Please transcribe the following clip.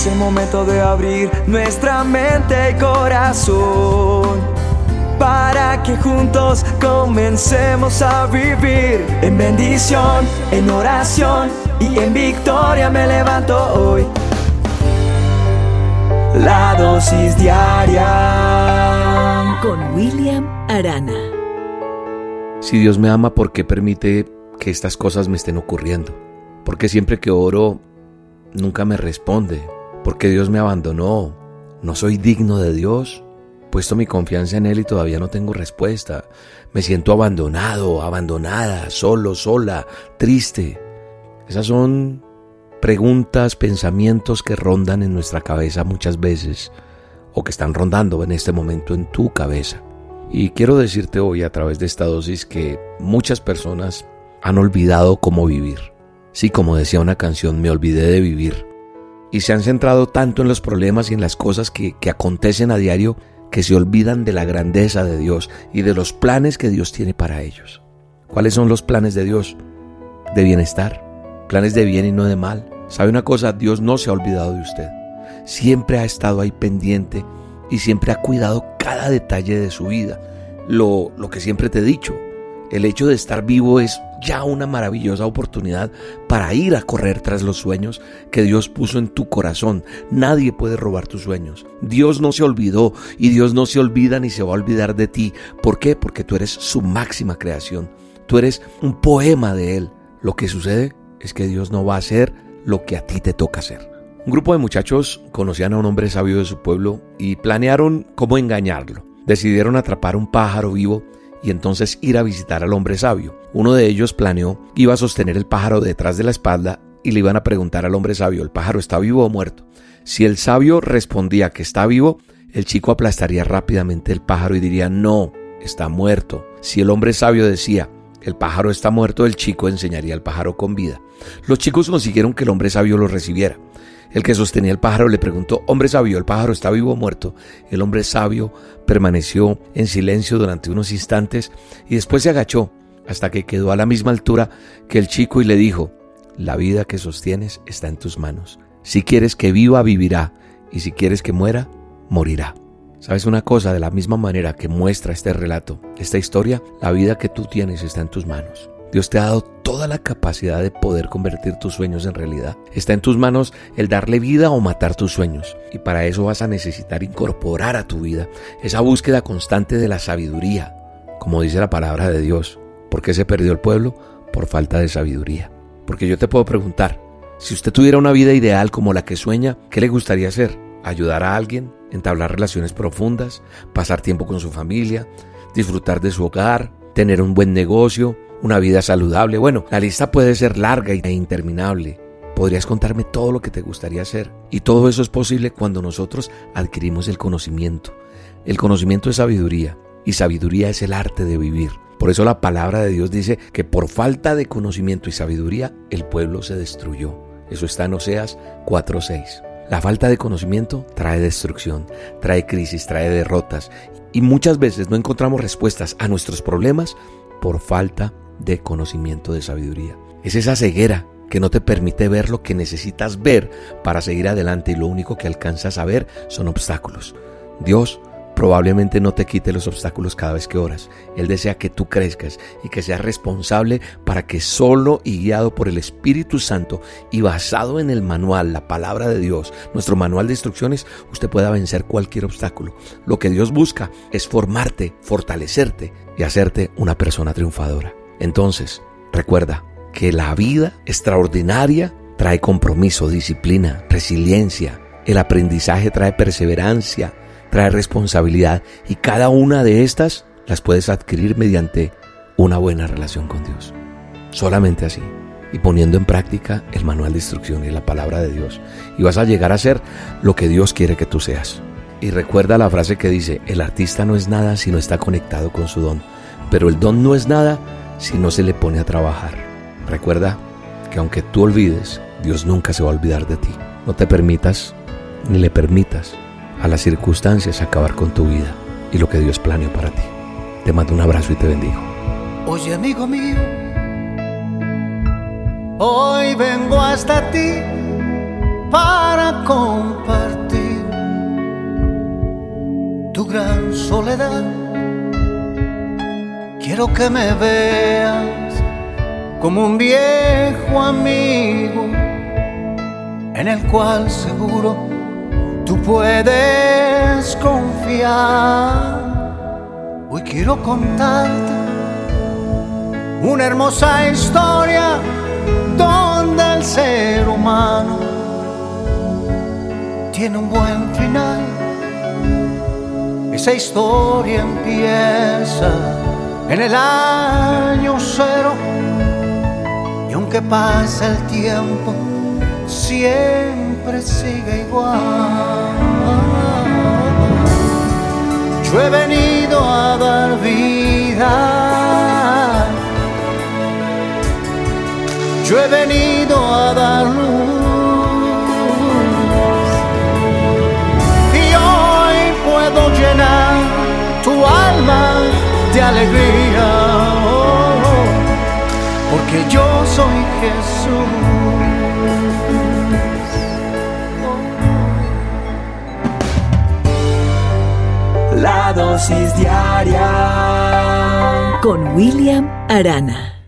Es el momento de abrir nuestra mente y corazón para que juntos comencemos a vivir en bendición, en oración y en victoria me levanto hoy. La dosis diaria con William Arana. Si Dios me ama, ¿por qué permite que estas cosas me estén ocurriendo? Porque siempre que oro, nunca me responde. Porque Dios me abandonó. No soy digno de Dios. Puesto mi confianza en Él y todavía no tengo respuesta. Me siento abandonado, abandonada, solo, sola, triste. Esas son preguntas, pensamientos que rondan en nuestra cabeza muchas veces o que están rondando en este momento en tu cabeza. Y quiero decirte hoy a través de esta dosis que muchas personas han olvidado cómo vivir. Sí, como decía una canción, me olvidé de vivir. Y se han centrado tanto en los problemas y en las cosas que, que acontecen a diario que se olvidan de la grandeza de Dios y de los planes que Dios tiene para ellos. ¿Cuáles son los planes de Dios? De bienestar, planes de bien y no de mal. ¿Sabe una cosa? Dios no se ha olvidado de usted. Siempre ha estado ahí pendiente y siempre ha cuidado cada detalle de su vida. Lo, lo que siempre te he dicho, el hecho de estar vivo es ya una maravillosa oportunidad para ir a correr tras los sueños que Dios puso en tu corazón. Nadie puede robar tus sueños. Dios no se olvidó y Dios no se olvida ni se va a olvidar de ti. ¿Por qué? Porque tú eres su máxima creación. Tú eres un poema de Él. Lo que sucede es que Dios no va a hacer lo que a ti te toca hacer. Un grupo de muchachos conocían a un hombre sabio de su pueblo y planearon cómo engañarlo. Decidieron atrapar un pájaro vivo y entonces ir a visitar al hombre sabio. Uno de ellos planeó que iba a sostener el pájaro detrás de la espalda y le iban a preguntar al hombre sabio, ¿el pájaro está vivo o muerto? Si el sabio respondía que está vivo, el chico aplastaría rápidamente el pájaro y diría, no, está muerto. Si el hombre sabio decía, el pájaro está muerto, el chico enseñaría al pájaro con vida. Los chicos consiguieron que el hombre sabio lo recibiera. El que sostenía el pájaro le preguntó, hombre sabio, ¿el pájaro está vivo o muerto? El hombre sabio permaneció en silencio durante unos instantes y después se agachó hasta que quedó a la misma altura que el chico y le dijo, la vida que sostienes está en tus manos. Si quieres que viva, vivirá, y si quieres que muera, morirá. ¿Sabes una cosa? De la misma manera que muestra este relato, esta historia, la vida que tú tienes está en tus manos. Dios te ha dado toda la capacidad de poder convertir tus sueños en realidad. Está en tus manos el darle vida o matar tus sueños. Y para eso vas a necesitar incorporar a tu vida esa búsqueda constante de la sabiduría. Como dice la palabra de Dios. ¿Por qué se perdió el pueblo? Por falta de sabiduría. Porque yo te puedo preguntar, si usted tuviera una vida ideal como la que sueña, ¿qué le gustaría hacer? ¿Ayudar a alguien? ¿Entablar relaciones profundas? ¿Pasar tiempo con su familia? ¿Disfrutar de su hogar? ¿Tener un buen negocio? una vida saludable. Bueno, la lista puede ser larga e interminable. Podrías contarme todo lo que te gustaría hacer. Y todo eso es posible cuando nosotros adquirimos el conocimiento. El conocimiento es sabiduría y sabiduría es el arte de vivir. Por eso la palabra de Dios dice que por falta de conocimiento y sabiduría el pueblo se destruyó. Eso está en Oseas 4:6. La falta de conocimiento trae destrucción, trae crisis, trae derrotas y muchas veces no encontramos respuestas a nuestros problemas por falta de conocimiento, de sabiduría. Es esa ceguera que no te permite ver lo que necesitas ver para seguir adelante y lo único que alcanzas a ver son obstáculos. Dios probablemente no te quite los obstáculos cada vez que oras. Él desea que tú crezcas y que seas responsable para que solo y guiado por el Espíritu Santo y basado en el manual, la palabra de Dios, nuestro manual de instrucciones, usted pueda vencer cualquier obstáculo. Lo que Dios busca es formarte, fortalecerte y hacerte una persona triunfadora. Entonces, recuerda que la vida extraordinaria trae compromiso, disciplina, resiliencia. El aprendizaje trae perseverancia, trae responsabilidad y cada una de estas las puedes adquirir mediante una buena relación con Dios. Solamente así y poniendo en práctica el manual de instrucción y la palabra de Dios. Y vas a llegar a ser lo que Dios quiere que tú seas. Y recuerda la frase que dice, el artista no es nada si no está conectado con su don, pero el don no es nada si no se le pone a trabajar. Recuerda que aunque tú olvides, Dios nunca se va a olvidar de ti. No te permitas ni le permitas a las circunstancias acabar con tu vida y lo que Dios planeó para ti. Te mando un abrazo y te bendigo. Oye amigo mío, hoy vengo hasta ti para compartir tu gran soledad. Quiero que me veas como un viejo amigo en el cual seguro tú puedes confiar. Hoy quiero contarte una hermosa historia donde el ser humano tiene un buen final. Esa historia empieza en el año cero y aunque pase el tiempo, siempre sigue igual. Yo he venido a dar vida. Yo he venido a dar luz. Y hoy puedo llenar tu alma de alegría. oh, oh, porque yo soy Jesús. Con William Arana.